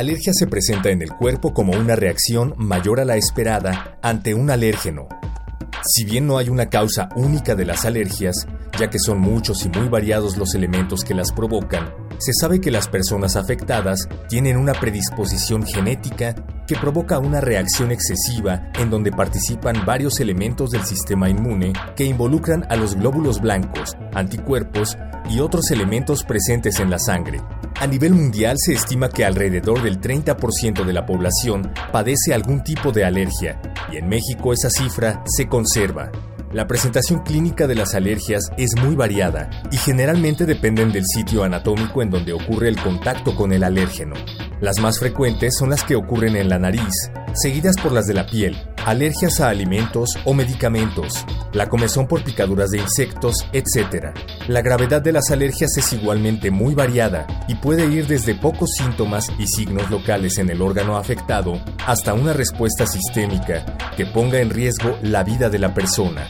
Alergia se presenta en el cuerpo como una reacción mayor a la esperada ante un alérgeno. Si bien no hay una causa única de las alergias, ya que son muchos y muy variados los elementos que las provocan, se sabe que las personas afectadas tienen una predisposición genética que provoca una reacción excesiva en donde participan varios elementos del sistema inmune que involucran a los glóbulos blancos, anticuerpos y otros elementos presentes en la sangre. A nivel mundial se estima que alrededor del 30% de la población padece algún tipo de alergia y en México esa cifra se conserva. La presentación clínica de las alergias es muy variada y generalmente dependen del sitio anatómico en donde ocurre el contacto con el alérgeno. Las más frecuentes son las que ocurren en la nariz, seguidas por las de la piel, alergias a alimentos o medicamentos, la comezón por picaduras de insectos, etc. La gravedad de las alergias es igualmente muy variada y puede ir desde pocos síntomas y signos locales en el órgano afectado hasta una respuesta sistémica que ponga en riesgo la vida de la persona.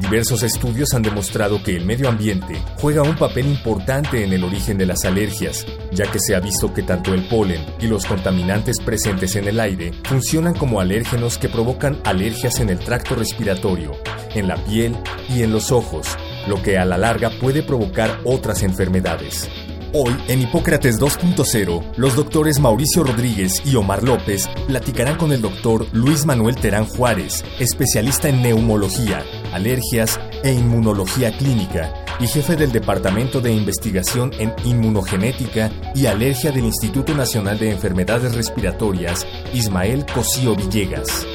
Diversos estudios han demostrado que el medio ambiente juega un papel importante en el origen de las alergias, ya que se ha visto que tanto el polen y los contaminantes presentes en el aire funcionan como alérgenos que provocan alergias en el tracto respiratorio, en la piel y en los ojos, lo que a la larga puede provocar otras enfermedades. Hoy, en Hipócrates 2.0, los doctores Mauricio Rodríguez y Omar López platicarán con el doctor Luis Manuel Terán Juárez, especialista en neumología, alergias e inmunología clínica y jefe del Departamento de Investigación en Inmunogenética y Alergia del Instituto Nacional de Enfermedades Respiratorias, Ismael Cosío Villegas.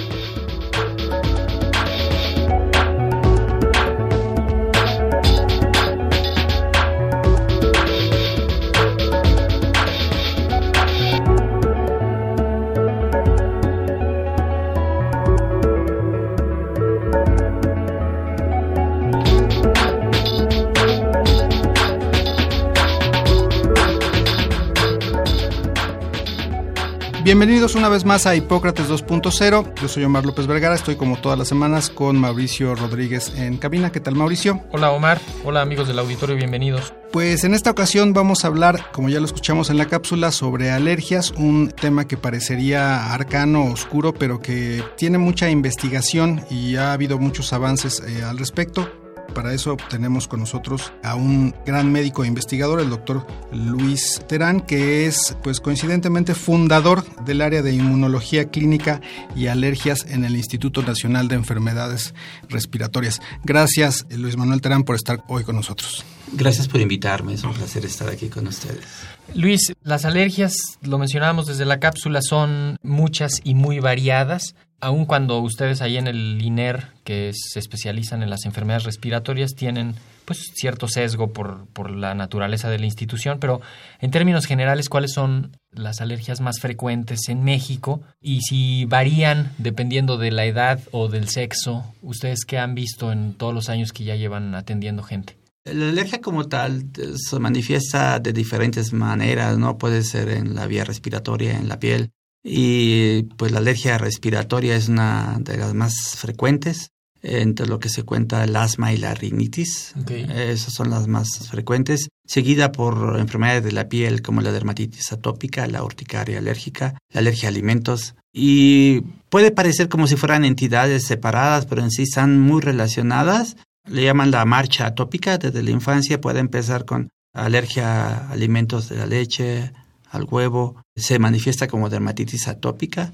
Bienvenidos una vez más a Hipócrates 2.0. Yo soy Omar López Vergara, estoy como todas las semanas con Mauricio Rodríguez en cabina. ¿Qué tal Mauricio? Hola Omar, hola amigos del auditorio, bienvenidos. Pues en esta ocasión vamos a hablar, como ya lo escuchamos en la cápsula, sobre alergias, un tema que parecería arcano, oscuro, pero que tiene mucha investigación y ha habido muchos avances eh, al respecto. Para eso tenemos con nosotros a un gran médico e investigador, el doctor Luis Terán, que es, pues coincidentemente, fundador del área de inmunología clínica y alergias en el Instituto Nacional de Enfermedades Respiratorias. Gracias, Luis Manuel Terán, por estar hoy con nosotros. Gracias por invitarme, es un placer estar aquí con ustedes. Luis, las alergias, lo mencionábamos desde la cápsula, son muchas y muy variadas aun cuando ustedes ahí en el INER, que se especializan en las enfermedades respiratorias, tienen pues cierto sesgo por, por la naturaleza de la institución, pero en términos generales, ¿cuáles son las alergias más frecuentes en México? Y si varían dependiendo de la edad o del sexo, ¿ustedes qué han visto en todos los años que ya llevan atendiendo gente? La alergia como tal se manifiesta de diferentes maneras, ¿no? Puede ser en la vía respiratoria, en la piel, y pues la alergia respiratoria es una de las más frecuentes entre lo que se cuenta el asma y la rinitis. Esas son las más frecuentes, seguida por enfermedades de la piel como la dermatitis atópica, la urticaria alérgica, la alergia a alimentos. Y puede parecer como si fueran entidades separadas, pero en sí están muy relacionadas. Le llaman la marcha atópica desde la infancia. Puede empezar con alergia a alimentos de la leche, al huevo, se manifiesta como dermatitis atópica.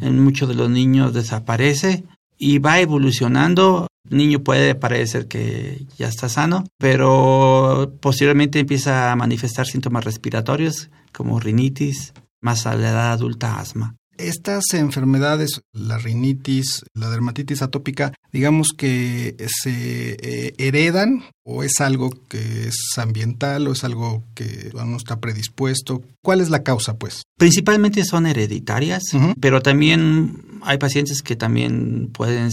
En muchos de los niños desaparece y va evolucionando. El niño puede parecer que ya está sano, pero posteriormente empieza a manifestar síntomas respiratorios como rinitis, más a la edad adulta asma. Estas enfermedades, la rinitis, la dermatitis atópica, digamos que se eh, heredan o es algo que es ambiental o es algo que no está predispuesto? ¿Cuál es la causa, pues? Principalmente son hereditarias, pero también hay pacientes que también pueden,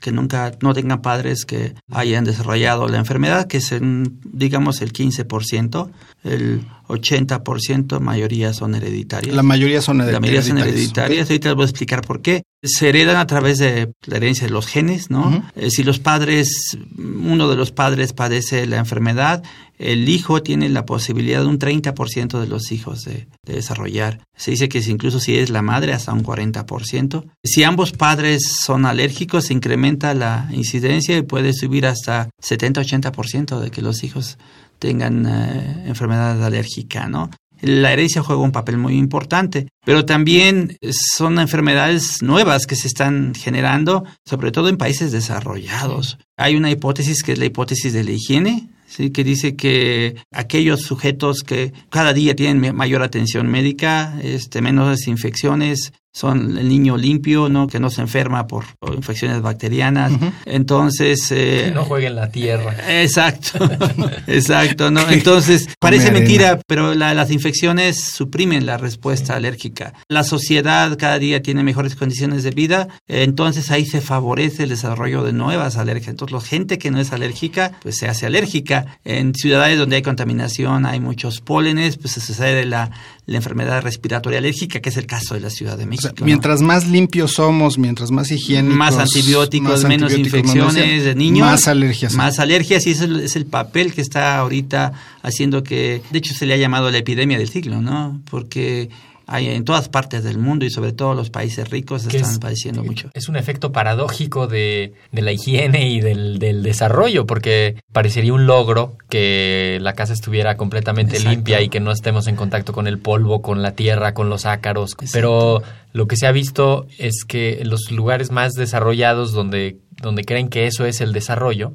que nunca, no tengan padres que hayan desarrollado la enfermedad, que es, digamos, el 15%, el 80% mayoría son hereditarias. La mayoría son hereditarias. La mayoría son hereditarias. Ahorita les voy a explicar por qué. Se heredan a través de la herencia de los genes, ¿no? Eh, si los padres, uno de los padres padece la enfermedad, el hijo tiene la posibilidad de un 30% de los hijos de, desarrollar. Se dice que incluso si es la madre, hasta un 40%. Si ambos padres son alérgicos, se incrementa la incidencia y puede subir hasta 70-80% de que los hijos tengan eh, enfermedad alérgica, ¿no? La herencia juega un papel muy importante, pero también son enfermedades nuevas que se están generando, sobre todo en países desarrollados. Hay una hipótesis que es la hipótesis de la higiene, ¿sí? que dice que aquellos sujetos que cada día tienen mayor atención médica, este, menos infecciones, son el niño limpio, ¿no? Que no se enferma por infecciones bacterianas. Entonces... Eh, no juegue en la tierra. Exacto, exacto, ¿no? Entonces, parece mentira, pero las infecciones suprimen la respuesta alérgica. La sociedad cada día tiene mejores condiciones de vida, entonces ahí se favorece el desarrollo de nuevas alergias. Entonces, la gente que no es alérgica, pues se hace alérgica. En ciudades donde hay contaminación, hay muchos pólenes, pues se sucede la, la enfermedad respiratoria alérgica, que es el caso de la Ciudad de México mientras más limpios somos, mientras más higiénicos, más antibióticos, menos infecciones de niños, más alergias. Más alergias y ese es el papel que está ahorita haciendo que, de hecho se le ha llamado la epidemia del siglo, ¿no? Porque hay en todas partes del mundo y sobre todo los países ricos están padeciendo mucho. Es un efecto paradójico de, la higiene y del, desarrollo, porque parecería un logro que la casa estuviera completamente limpia y que no estemos en contacto con el polvo, con la tierra, con los ácaros. Pero lo que se ha visto es que los lugares más desarrollados donde donde creen que eso es el desarrollo,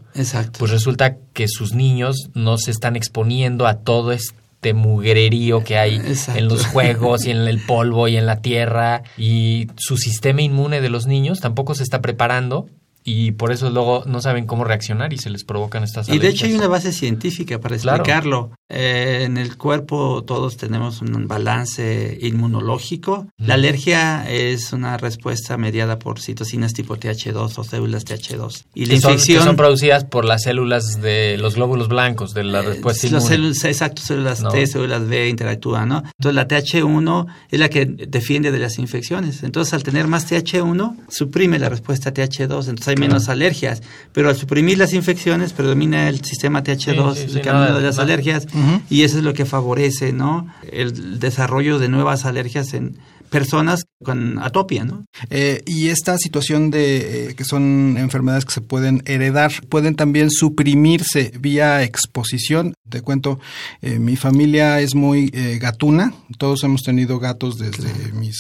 pues resulta que sus niños no se están exponiendo a todo este mugrerío que hay en los juegos y en el polvo y en la tierra y su sistema inmune de los niños tampoco se está preparando y por eso luego no saben cómo reaccionar y se les provocan estas alergias. Y de hecho hay una base científica para explicarlo. Eh, en el cuerpo todos tenemos un balance inmunológico. La alergia es una respuesta mediada por citocinas tipo TH2 o células TH2. Y la infección son, son producidas por las células de los glóbulos blancos de la eh, respuesta inmune. Células, exacto, células T, células B interactúan, ¿no? Entonces la TH1 es la que defiende de las infecciones. Entonces al tener más TH1 suprime la respuesta TH2. Entonces hay menos alergias. Pero al suprimir las infecciones predomina el sistema TH2, el camino de las alergias, y eso es lo que favorece ¿no? el desarrollo de nuevas alergias en personas con atopia, ¿no? Eh, y esta situación de eh, que son enfermedades que se pueden heredar, pueden también suprimirse vía exposición. Te cuento, eh, mi familia es muy gatuna, todos hemos tenido gatos desde mis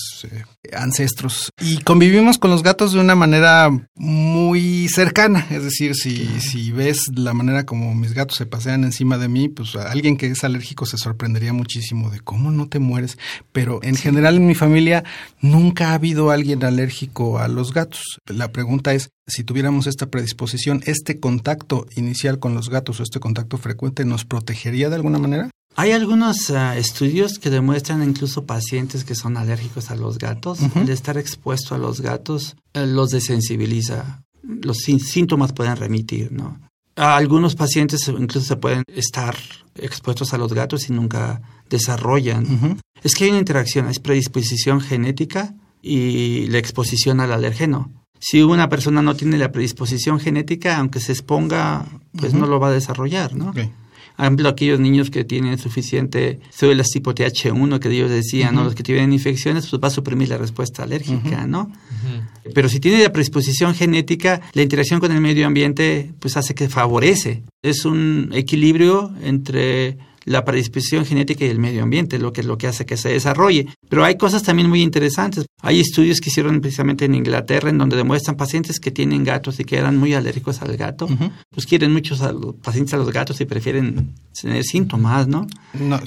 ancestros. Y convivimos con los gatos de una manera muy cercana, es decir, si, si ves la manera como mis gatos se pasean encima de mí, pues alguien que es alérgico se sorprendería muchísimo de cómo no te mueres, pero en general en mi familia nunca ha habido alguien alérgico a los gatos. La pregunta es, si tuviéramos esta predisposición, ¿este contacto inicial con los gatos o este contacto frecuente nos protegería de alguna manera? Hay algunos ah, estudios que demuestran incluso pacientes que son alérgicos a los gatos. El estar expuesto a los gatos eh, los desensibiliza. Los síntomas pueden remitir, ¿no? Algunos pacientes incluso se pueden estar expuestos a los gatos y nunca desarrollan. Es que hay una interacción, es predisposición genética y la exposición al alergeno. Si una persona no tiene la predisposición genética, aunque se exponga, pues no lo va a desarrollar, ¿no? Por ejemplo, aquellos niños que tienen suficiente células tipo TH1, que ellos decían, ¿no? Los que tienen infecciones, pues va a suprimir la respuesta alérgica, ¿no? Pero si tiene la predisposición genética, la interacción con el medio ambiente, pues hace que favorece. Es un equilibrio entre la predisposición genética y el medio ambiente, lo que es lo que hace que se desarrolle. Pero hay cosas también muy interesantes. Hay estudios que hicieron precisamente en Inglaterra en donde demuestran pacientes que tienen gatos y que eran muy alérgicos al gato, pues quieren muchos a los pacientes a los gatos y prefieren tener síntomas, ¿no?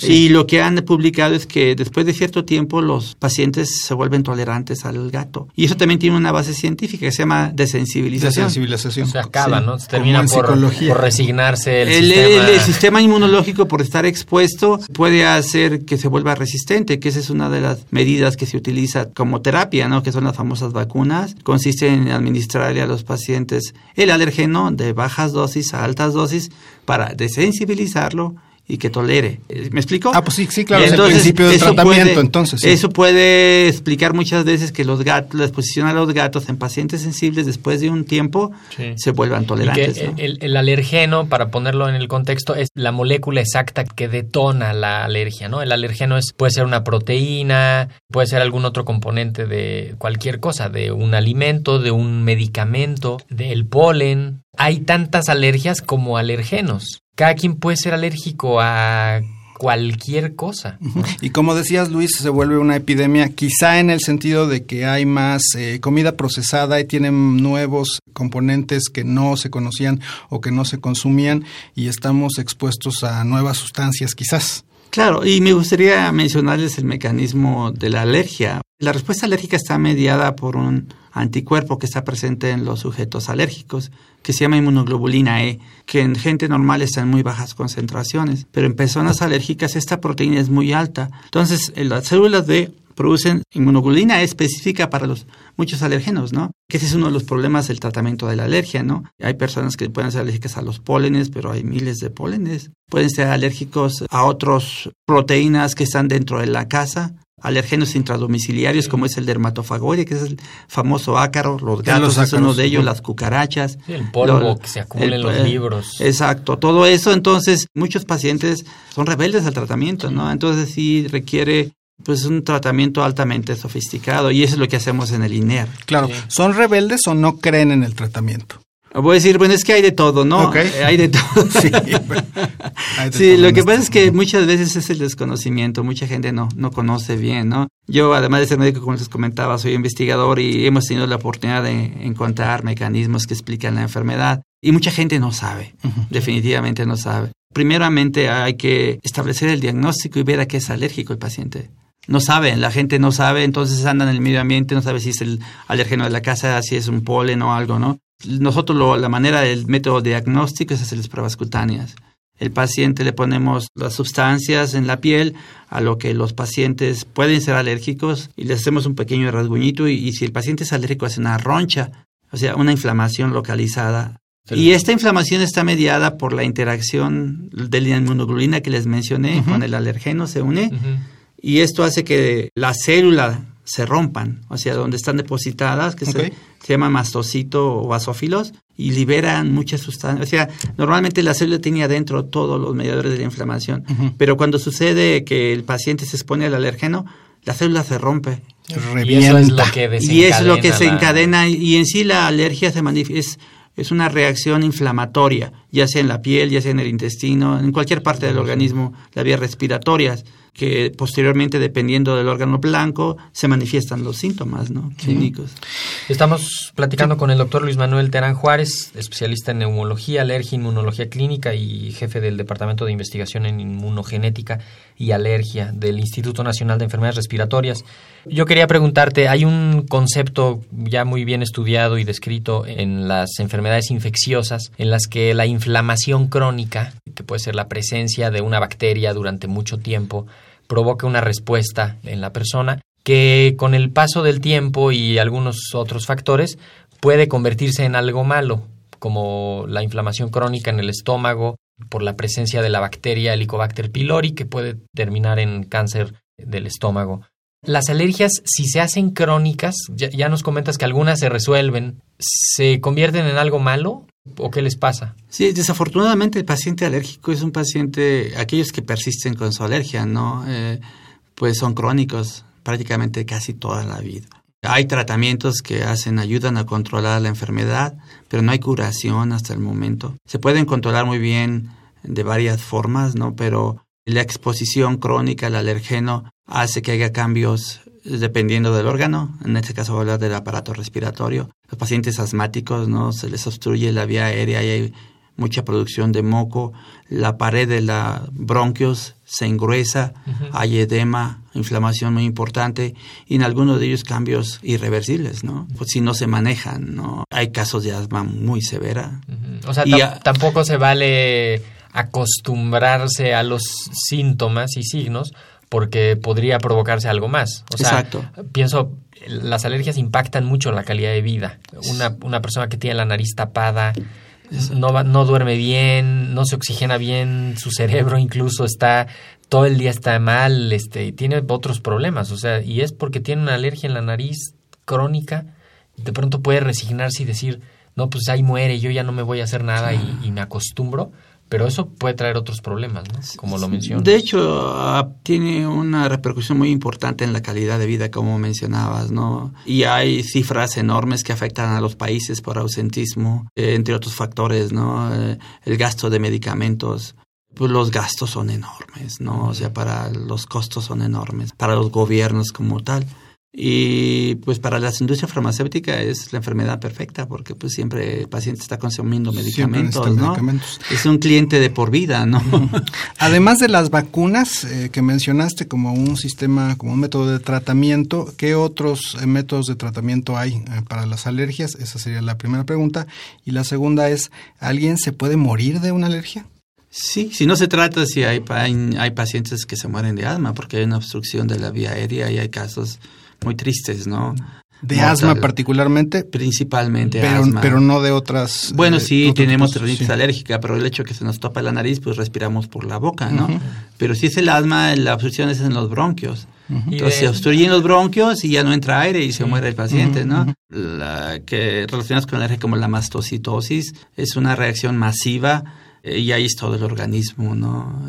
Y lo que han publicado es que después de cierto tiempo los pacientes se vuelven tolerantes al gato. Y eso también tiene una base científica que se llama desensibilización. Desensibilización. Se acaba, ¿no? Se termina por, por, resignarse el, el, sistema. el, sistema inmunológico por estar expuesto puede hacer que se vuelva resistente, que esa es una de las medidas que se utiliza como terapia, ¿no? Que son las famosas vacunas. Consiste en administrarle a los pacientes el alergeno de bajas dosis a altas dosis para desensibilizarlo y que tolere. ¿Me explico? Ah, pues sí, sí, claro, entonces, es el principio del tratamiento, puede, entonces. Sí. Eso puede explicar muchas veces que los gatos, la exposición a los gatos en pacientes sensibles después de un tiempo sí. se vuelvan tolerantes. ¿no? el, el, alergeno, para ponerlo en el contexto, es la molécula exacta que detona la alergia, ¿no? El alergeno es, puede ser una proteína, puede ser algún otro componente de cualquier cosa, de un alimento, de un medicamento, del polen. Hay tantas alergias como alergenos cada quien puede ser alérgico a cualquier cosa. Y como decías, Luis, se vuelve una epidemia quizá en el sentido de que hay más eh, comida procesada y tienen nuevos componentes que no se conocían o que no se consumían y estamos expuestos a nuevas sustancias quizás. Claro, y me gustaría mencionarles el mecanismo de la alergia. La respuesta alérgica está mediada por un anticuerpo que está presente en los sujetos alérgicos, que se llama inmunoglobulina E, que en gente normal está en muy bajas concentraciones, pero en personas alérgicas esta proteína es muy alta. Entonces, las células D producen inmunoglobulina específica para los muchos alérgenos, ¿no? Que ese es uno de los problemas del tratamiento de la alergia, ¿no? Hay personas que pueden ser alérgicas a los pólenes, pero hay miles de pólenes. Pueden ser alérgicos a otras proteínas que están dentro de la casa, alérgenos intradomiciliarios como es el dermatofagoide, que es el famoso ácaro, los gatos, los es uno de ellos, las cucarachas. Sí, el polvo lo, que se acumula el, en los libros. Exacto, todo eso, entonces muchos pacientes son rebeldes al tratamiento, ¿no? Entonces sí requiere pues un tratamiento altamente sofisticado y eso es lo que hacemos en el INER. Claro, sí. ¿son rebeldes o no creen en el tratamiento? Voy a decir, bueno, es que hay de todo, ¿no? Okay. Hay de todo. sí, hay de sí todo lo que pasa es que muchas veces es el desconocimiento, mucha gente no, no conoce bien, ¿no? Yo, además de ser médico, como les comentaba, soy investigador y hemos tenido la oportunidad de encontrar mecanismos que explican la enfermedad y mucha gente no sabe, uh -huh. definitivamente no sabe. Primeramente hay que establecer el diagnóstico y ver a qué es alérgico el paciente no saben, la gente no sabe, entonces anda en el medio ambiente, no sabe si es el alérgeno de la casa, si es un polen o algo, ¿no? Nosotros lo, la manera del método diagnóstico es hacer las pruebas cutáneas. El paciente le ponemos las sustancias en la piel a lo que los pacientes pueden ser alérgicos y le hacemos un pequeño rasguñito y, y si el paciente es alérgico hace una roncha, o sea, una inflamación localizada. Sí. Y esta inflamación está mediada por la interacción de la inmunoglobulina que les mencioné uh -huh. con el alergeno, se une. Uh -huh y esto hace que las células se rompan, o sea, donde están depositadas, que okay. se, se, llama mastocito o basófilos, y liberan muchas sustancias. O sea, normalmente la célula tiene adentro todos los mediadores de la inflamación, uh -huh. pero cuando sucede que el paciente se expone al alergeno, la célula se rompe. Revienta. Y eso es lo que, y es lo que se encadena, y en sí la alergia se manifiesta es una reacción inflamatoria, ya sea en la piel, ya sea en el intestino, en cualquier parte del organismo, las vías respiratorias, que posteriormente, dependiendo del órgano blanco, se manifiestan los síntomas ¿no? clínicos. Estamos platicando con el doctor Luis Manuel Terán Juárez, especialista en neumología, alergia, inmunología clínica y jefe del Departamento de Investigación en Inmunogenética y Alergia del Instituto Nacional de Enfermedades Respiratorias. Yo quería preguntarte, hay un concepto ya muy bien estudiado y descrito en las enfermedades infecciosas en las que la inflamación crónica, que puede ser la presencia de una bacteria durante mucho tiempo, provoca una respuesta en la persona que con el paso del tiempo y algunos otros factores puede convertirse en algo malo, como la inflamación crónica en el estómago por la presencia de la bacteria Helicobacter pylori que puede terminar en cáncer del estómago. Las alergias, si se hacen crónicas, ya, nos comentas que algunas se resuelven, ¿se convierten en algo malo o qué les pasa? Sí, desafortunadamente el paciente alérgico es un paciente, aquellos que persisten con su alergia, ¿no? Eh, pues son crónicos prácticamente casi toda la vida. Hay tratamientos que hacen, ayudan a controlar la enfermedad, pero no hay curación hasta el momento. Se pueden controlar muy bien de varias formas, ¿no? Pero La exposición crónica al alergeno hace que haya cambios dependiendo del órgano, en este caso voy a hablar del aparato respiratorio. Los pacientes asmáticos, ¿no? Se les obstruye la vía aérea y hay mucha producción de moco, la pared de la bronquios se engruesa, hay edema, inflamación muy importante y en algunos de ellos cambios irreversibles, ¿no? Pues si no se manejan, ¿no? Hay casos de asma muy severa. O sea, tampoco se vale acostumbrarse a los síntomas y signos porque podría provocarse algo más. O sea, Exacto. pienso, las alergias impactan mucho la calidad de vida. Una, una persona que tiene la nariz tapada, no, va, no duerme bien, no se oxigena bien, su cerebro incluso está, todo el día está mal, este, y tiene otros problemas. O sea, y es porque tiene una alergia en la nariz crónica, de pronto puede resignarse y decir, no, pues ahí muere, yo ya no me voy a hacer nada y, y me acostumbro pero eso puede traer otros problemas, ¿no? Como lo mencionas. De hecho, uh, tiene una repercusión muy importante en la calidad de vida, como mencionabas, ¿no? Y hay cifras enormes que afectan a los países por ausentismo, eh, entre otros factores, ¿no? Eh, el gasto de medicamentos. Pues los gastos son enormes, ¿no? O sea, para los costos son enormes, para los gobiernos como tal. Y pues para las industrias farmacéuticas es la enfermedad perfecta porque pues siempre el paciente está consumiendo medicamentos, ¿no? Medicamentos. Es un cliente de por vida, ¿no? Además de las vacunas eh, que mencionaste como un sistema, como un método de tratamiento, ¿qué otros eh, métodos de tratamiento hay eh, para las alergias? Esa sería la primera pregunta. Y la segunda es, ¿alguien se puede morir de una alergia? Sí, si no se trata, si hay, hay, hay pacientes que se mueren de asma porque hay una obstrucción de la vía aérea y hay casos muy tristes, ¿no? De Mortal, asma particularmente. Principalmente pero, asma. Pero no de otras. Bueno, eh, sí, tenemos rinitis sí. alérgica, pero el hecho de que se nos topa la nariz, pues respiramos por la boca, ¿no? Uh -huh. Pero si es el asma, la obstrucción es en los bronquios. Uh -huh. Entonces se obstruyen los bronquios y ya no entra aire y se uh -huh. muere el paciente, ¿no? La que relacionamos con la alergia como la mastocitosis es una reacción masiva y ahí es todo el organismo, ¿no?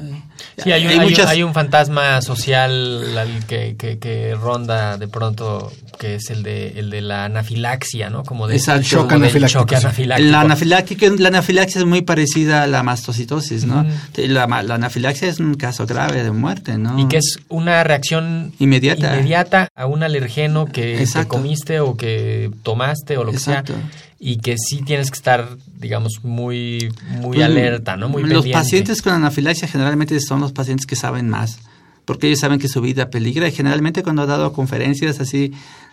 Sí, hay un, hay muchas... hay un fantasma social que, que, que, ronda de pronto, que es el de, el de la anafilaxia, ¿no? Como de Exacto. shock anafiláctico. Shock anafiláctico. La, anafiláctica, la anafilaxia es muy parecida a la mastocitosis, ¿no? Mm. La, la, anafilaxia es un caso grave de muerte, ¿no? Y que es una reacción inmediata, inmediata a un alergeno que, que comiste o que tomaste o lo que Exacto. sea y que sí tienes que estar, digamos, muy, muy alerta, ¿no? Muy Los pendiente. pacientes con anafilaxia generalmente son los pacientes que saben más, porque ellos saben que su vida peligra y generalmente cuando he dado conferencias así,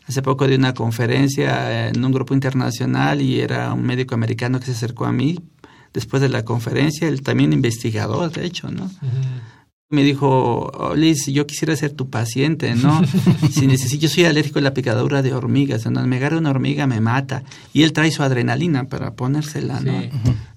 hace poco di una conferencia en un grupo internacional y era un médico americano que se acercó a mí después de la conferencia, él también investigador, de hecho, ¿no? Uh -huh me dijo, oh, Liz, yo quisiera ser tu paciente, ¿no? si necesito, yo soy alérgico a la picadura de hormigas, cuando me agarra una hormiga me mata. Y él trae su adrenalina para ponérsela, ¿no? Sí.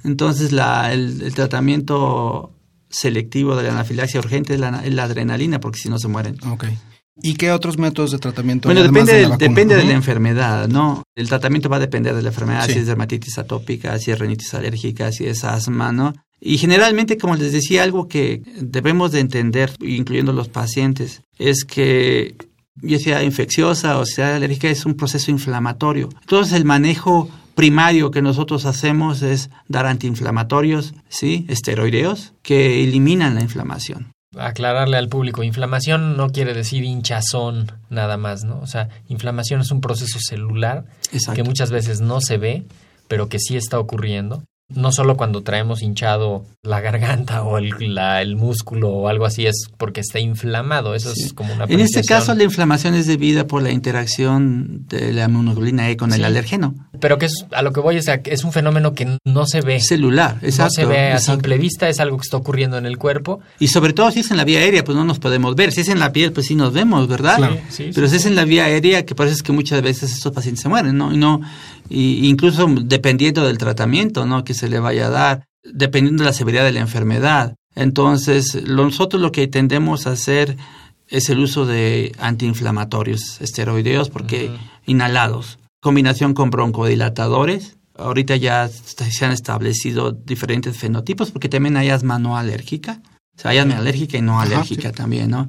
Entonces la, el, el, tratamiento selectivo de la anafilaxia urgente es la, es la adrenalina, porque si no se mueren. Okay. ¿Y qué otros métodos de tratamiento? Bueno, depende, de, la depende de la enfermedad, ¿no? El tratamiento va a depender de la enfermedad, Sí. si es dermatitis atópica, si es rinitis alérgica, si es asma, ¿no? Y generalmente, como les decía, algo que debemos de entender, incluyendo los pacientes, es que ya sea infecciosa o sea alérgica, es un proceso inflamatorio. Entonces, el manejo primario que nosotros hacemos es dar antiinflamatorios, ¿sí? Esteroideos, que eliminan la inflamación aclararle al público, inflamación no quiere decir hinchazón nada más, ¿no? O sea, inflamación es un proceso celular Exacto. que muchas veces no se ve, pero que sí está ocurriendo. No solo cuando traemos hinchado la garganta o el, la, el músculo o algo así, es porque está inflamado. Eso sí. es como una En este caso, la inflamación es debida por la interacción de la inmunoglobulina E con sí. el alergeno. Pero que es, a lo que voy es, a, es un fenómeno que no se ve. Celular, exacto. No se ve exacto. a simple vista, es algo que está ocurriendo en el cuerpo. Y sobre todo si es en la vía aérea, pues no nos podemos ver. Si es en la piel, pues sí nos vemos, ¿verdad? Claro. Sí, Pero si es en la vía aérea, que parece que muchas veces estos pacientes se mueren, ¿no? Y no y incluso dependiendo del tratamiento ¿no? que se le vaya a dar, dependiendo de la severidad de la enfermedad. Entonces, nosotros lo que tendemos a hacer es el uso de antiinflamatorios esteroideos porque uh -huh. inhalados, combinación con broncodilatadores. Ahorita ya se han establecido diferentes fenotipos porque también hay asma no alérgica. O sea, hay asma alérgica y no alérgica Ajá, sí. también, ¿no?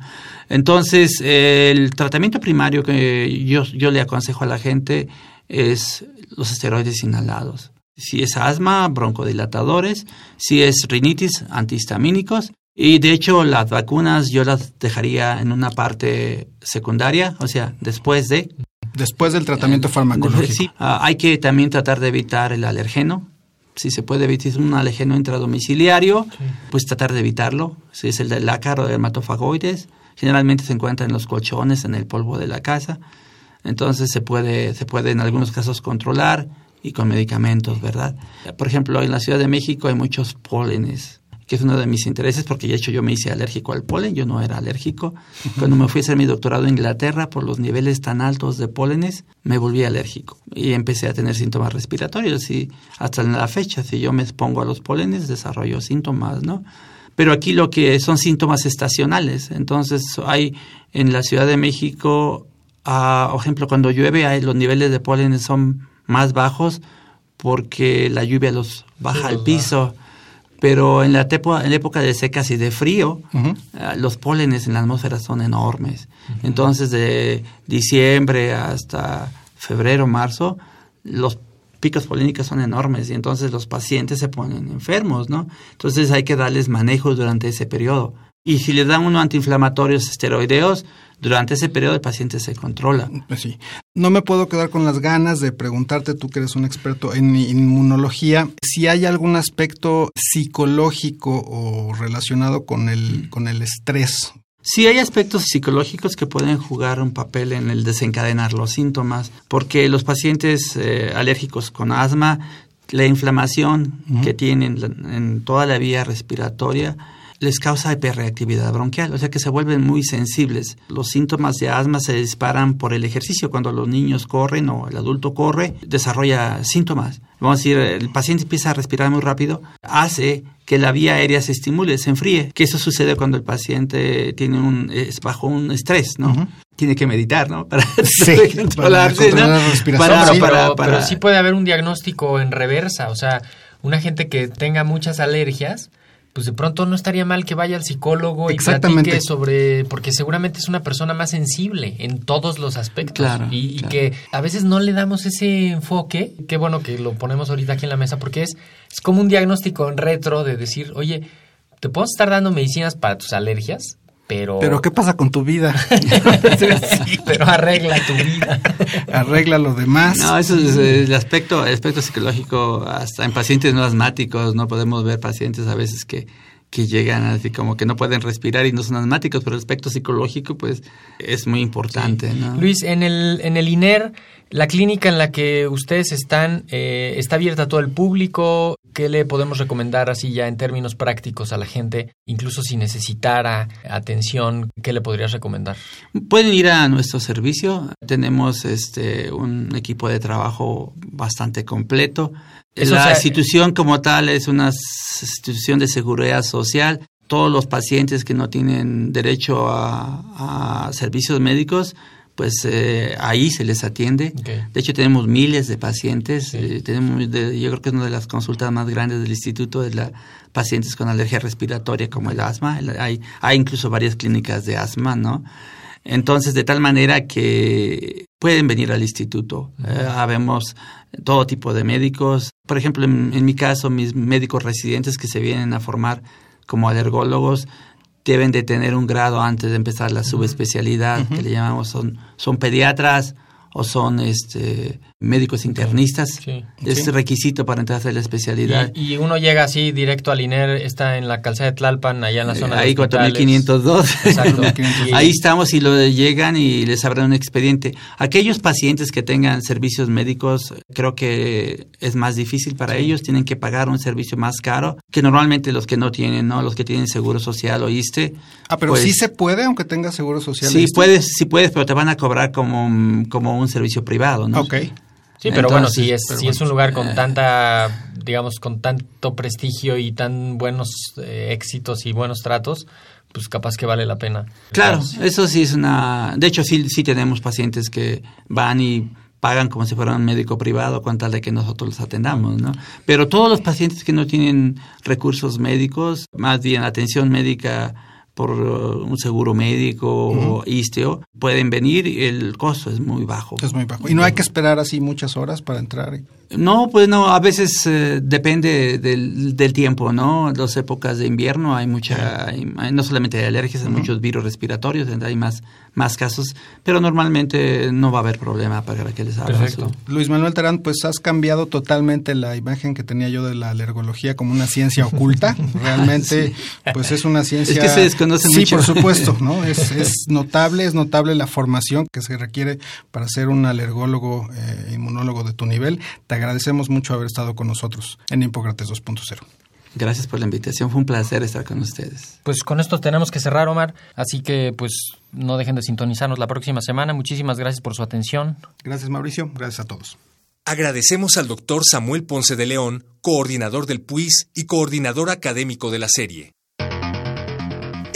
Entonces, el tratamiento primario que yo, yo le aconsejo a la gente es los esteroides inhalados. Si es asma, broncodilatadores. Si es rinitis, antihistamínicos. Y de hecho las vacunas yo las dejaría en una parte secundaria, o sea, después de... Después del tratamiento farmacológico. Sí, ah, hay que también tratar de evitar el alergeno. Si se puede evitar un alergeno intradomiciliario, pues tratar de evitarlo. Si es el del ácaro de dermatofagoides, generalmente se encuentra en los colchones, en el polvo de la casa. Entonces se puede, se puede en algunos casos controlar y con medicamentos, ¿verdad? Por ejemplo, en la Ciudad de México hay muchos pólenes que es uno de mis intereses, porque de hecho yo me hice alérgico al polen, yo no era alérgico. Cuando me fui a hacer mi doctorado en Inglaterra, por los niveles tan altos de pólenes, me volví alérgico y empecé a tener síntomas respiratorios y hasta en la fecha, si yo me expongo a los pólenes, desarrollo síntomas, ¿no? Pero aquí lo que son síntomas estacionales, entonces hay en la Ciudad de México, ah, por ejemplo, cuando llueve, hay, los niveles de pólenes son más bajos porque la lluvia los baja al piso pero en la, en época de secas y de frío, ah, los pólenes en la atmósfera son enormes. Entonces, de diciembre hasta febrero, marzo, los picos polénicos son enormes y entonces los pacientes se ponen enfermos, ¿no? Entonces hay que darles manejo durante ese periodo. Y si les dan unos antiinflamatorios esteroideos, durante ese periodo el paciente se controla. Sí. No me puedo quedar con las ganas de preguntarte, tú que eres un experto en inmunología, si hay algún aspecto psicológico o relacionado con el, con el estrés. Sí hay aspectos psicológicos que pueden jugar un papel en el desencadenar los síntomas, porque los pacientes eh, alérgicos con asma, la inflamación que tienen en toda la vía respiratoria, les causa hiperreactividad bronquial, o sea que se vuelven muy sensibles. Los síntomas de asma se disparan por el ejercicio. Cuando los niños corren o el adulto corre, desarrolla síntomas. Vamos a decir, el paciente empieza a respirar muy rápido, hace que la vía aérea se estimule, se enfríe. Que eso sucede cuando el paciente tiene un, es bajo un estrés, ¿no? Tiene que meditar, ¿no? Para sí, controlarse, para la respiración. pero, pero sí puede haber un diagnóstico en reversa, o sea, una gente que tenga muchas alergias pues de pronto no estaría mal que vaya al psicólogo y platique sobre, porque seguramente es una persona más sensible en todos los aspectos. Y, que a veces no le damos ese enfoque, qué bueno que lo ponemos ahorita aquí en la mesa, porque es, es como un diagnóstico en retro de decir, oye, ¿te puedo estar dando medicinas para tus alergias? Pero... Pero ¿qué pasa con tu vida? pero arregla tu vida. arregla lo demás. No, eso es el aspecto, el aspecto psicológico, hasta en pacientes no asmáticos, no podemos ver pacientes a veces que, que llegan así como que no pueden respirar y no son asmáticos, pero el aspecto psicológico pues es muy importante. Luis, en el, en el INER la clínica en la que ustedes están eh, está abierta a todo el público. ¿Qué le podemos recomendar así ya en términos prácticos a la gente? Incluso si necesitara atención, ¿qué le podrías recomendar? Pueden ir a nuestro servicio. Tenemos este un equipo de trabajo bastante completo. La institución como tal es una institución de seguridad social. Todos los pacientes que no tienen derecho a, a servicios médicos pues eh, ahí se les atiende. De hecho, tenemos miles de pacientes. Eh, tenemos, yo creo que es una de las consultas más grandes del instituto es la pacientes con alergia respiratoria como el asma. hay, hay incluso varias clínicas de asma, ¿no? Entonces, de tal manera que pueden venir al instituto. Eh, habemos todo tipo de médicos. Por ejemplo, en mi caso, mis médicos residentes que se vienen a formar como alergólogos deben de tener un grado antes de empezar la subespecialidad, que le llamamos, son, son pediatras o son este médicos internistas. Es requisito para entrar a la especialidad. Y, uno llega así directo al INER, está en la calzada de Tlalpan, allá en la zona Ahí, 4502. Exacto. Ahí estamos y lo llegan y les abren un expediente. Aquellos pacientes que tengan servicios médicos, creo que es más difícil para ellos, tienen que pagar un servicio más caro que normalmente los que no tienen, ¿no? Los que tienen seguro social o ISTE. Ah, pero sí pues se puede aunque tenga seguro social. Sí, puedes, sí puedes, pero te van a cobrar como, como un servicio privado, ¿no? Ok. Sí, pero bueno, si es, si es un lugar con eh, tanta, digamos, con tanto prestigio y tan buenos eh, éxitos y buenos tratos, pues capaz que vale la pena. Claro, eso sí es una... De hecho, sí, sí tenemos pacientes que van y pagan como si fuera un médico privado con tal de que nosotros los atendamos, ¿no? Pero todos los pacientes que no tienen recursos médicos, más bien atención médica por uh, un seguro médico o istio, pueden venir y el costo es muy bajo. Es muy bajo. Y no hay que esperar así muchas horas para entrar. No, pues no, a veces eh, depende del, del, tiempo, ¿no? Las épocas de invierno hay mucha, hay, no solamente hay alergias, hay muchos virus respiratorios, hay más, más casos, pero normalmente no va a haber problema para que les haga Perfecto. Luis Manuel Terán, pues has cambiado totalmente la imagen que tenía yo de la alergología como una ciencia oculta. Realmente, pues es una ciencia... Es que se sí, por supuesto, ¿no? Es, es, notable, es notable la formación que se requiere para ser un alergólogo, eh, inmunólogo de tu nivel. Te agradecemos mucho haber estado con nosotros en Hipócrates 2.0. Gracias por la invitación, fue un placer estar con ustedes. Pues con esto tenemos que cerrar, Omar, así que pues no dejen de sintonizarnos la próxima semana. Muchísimas gracias por su atención. Gracias, Mauricio. Gracias a todos. Agradecemos al doctor Samuel Ponce de León, coordinador del PUIS y coordinador académico de la serie.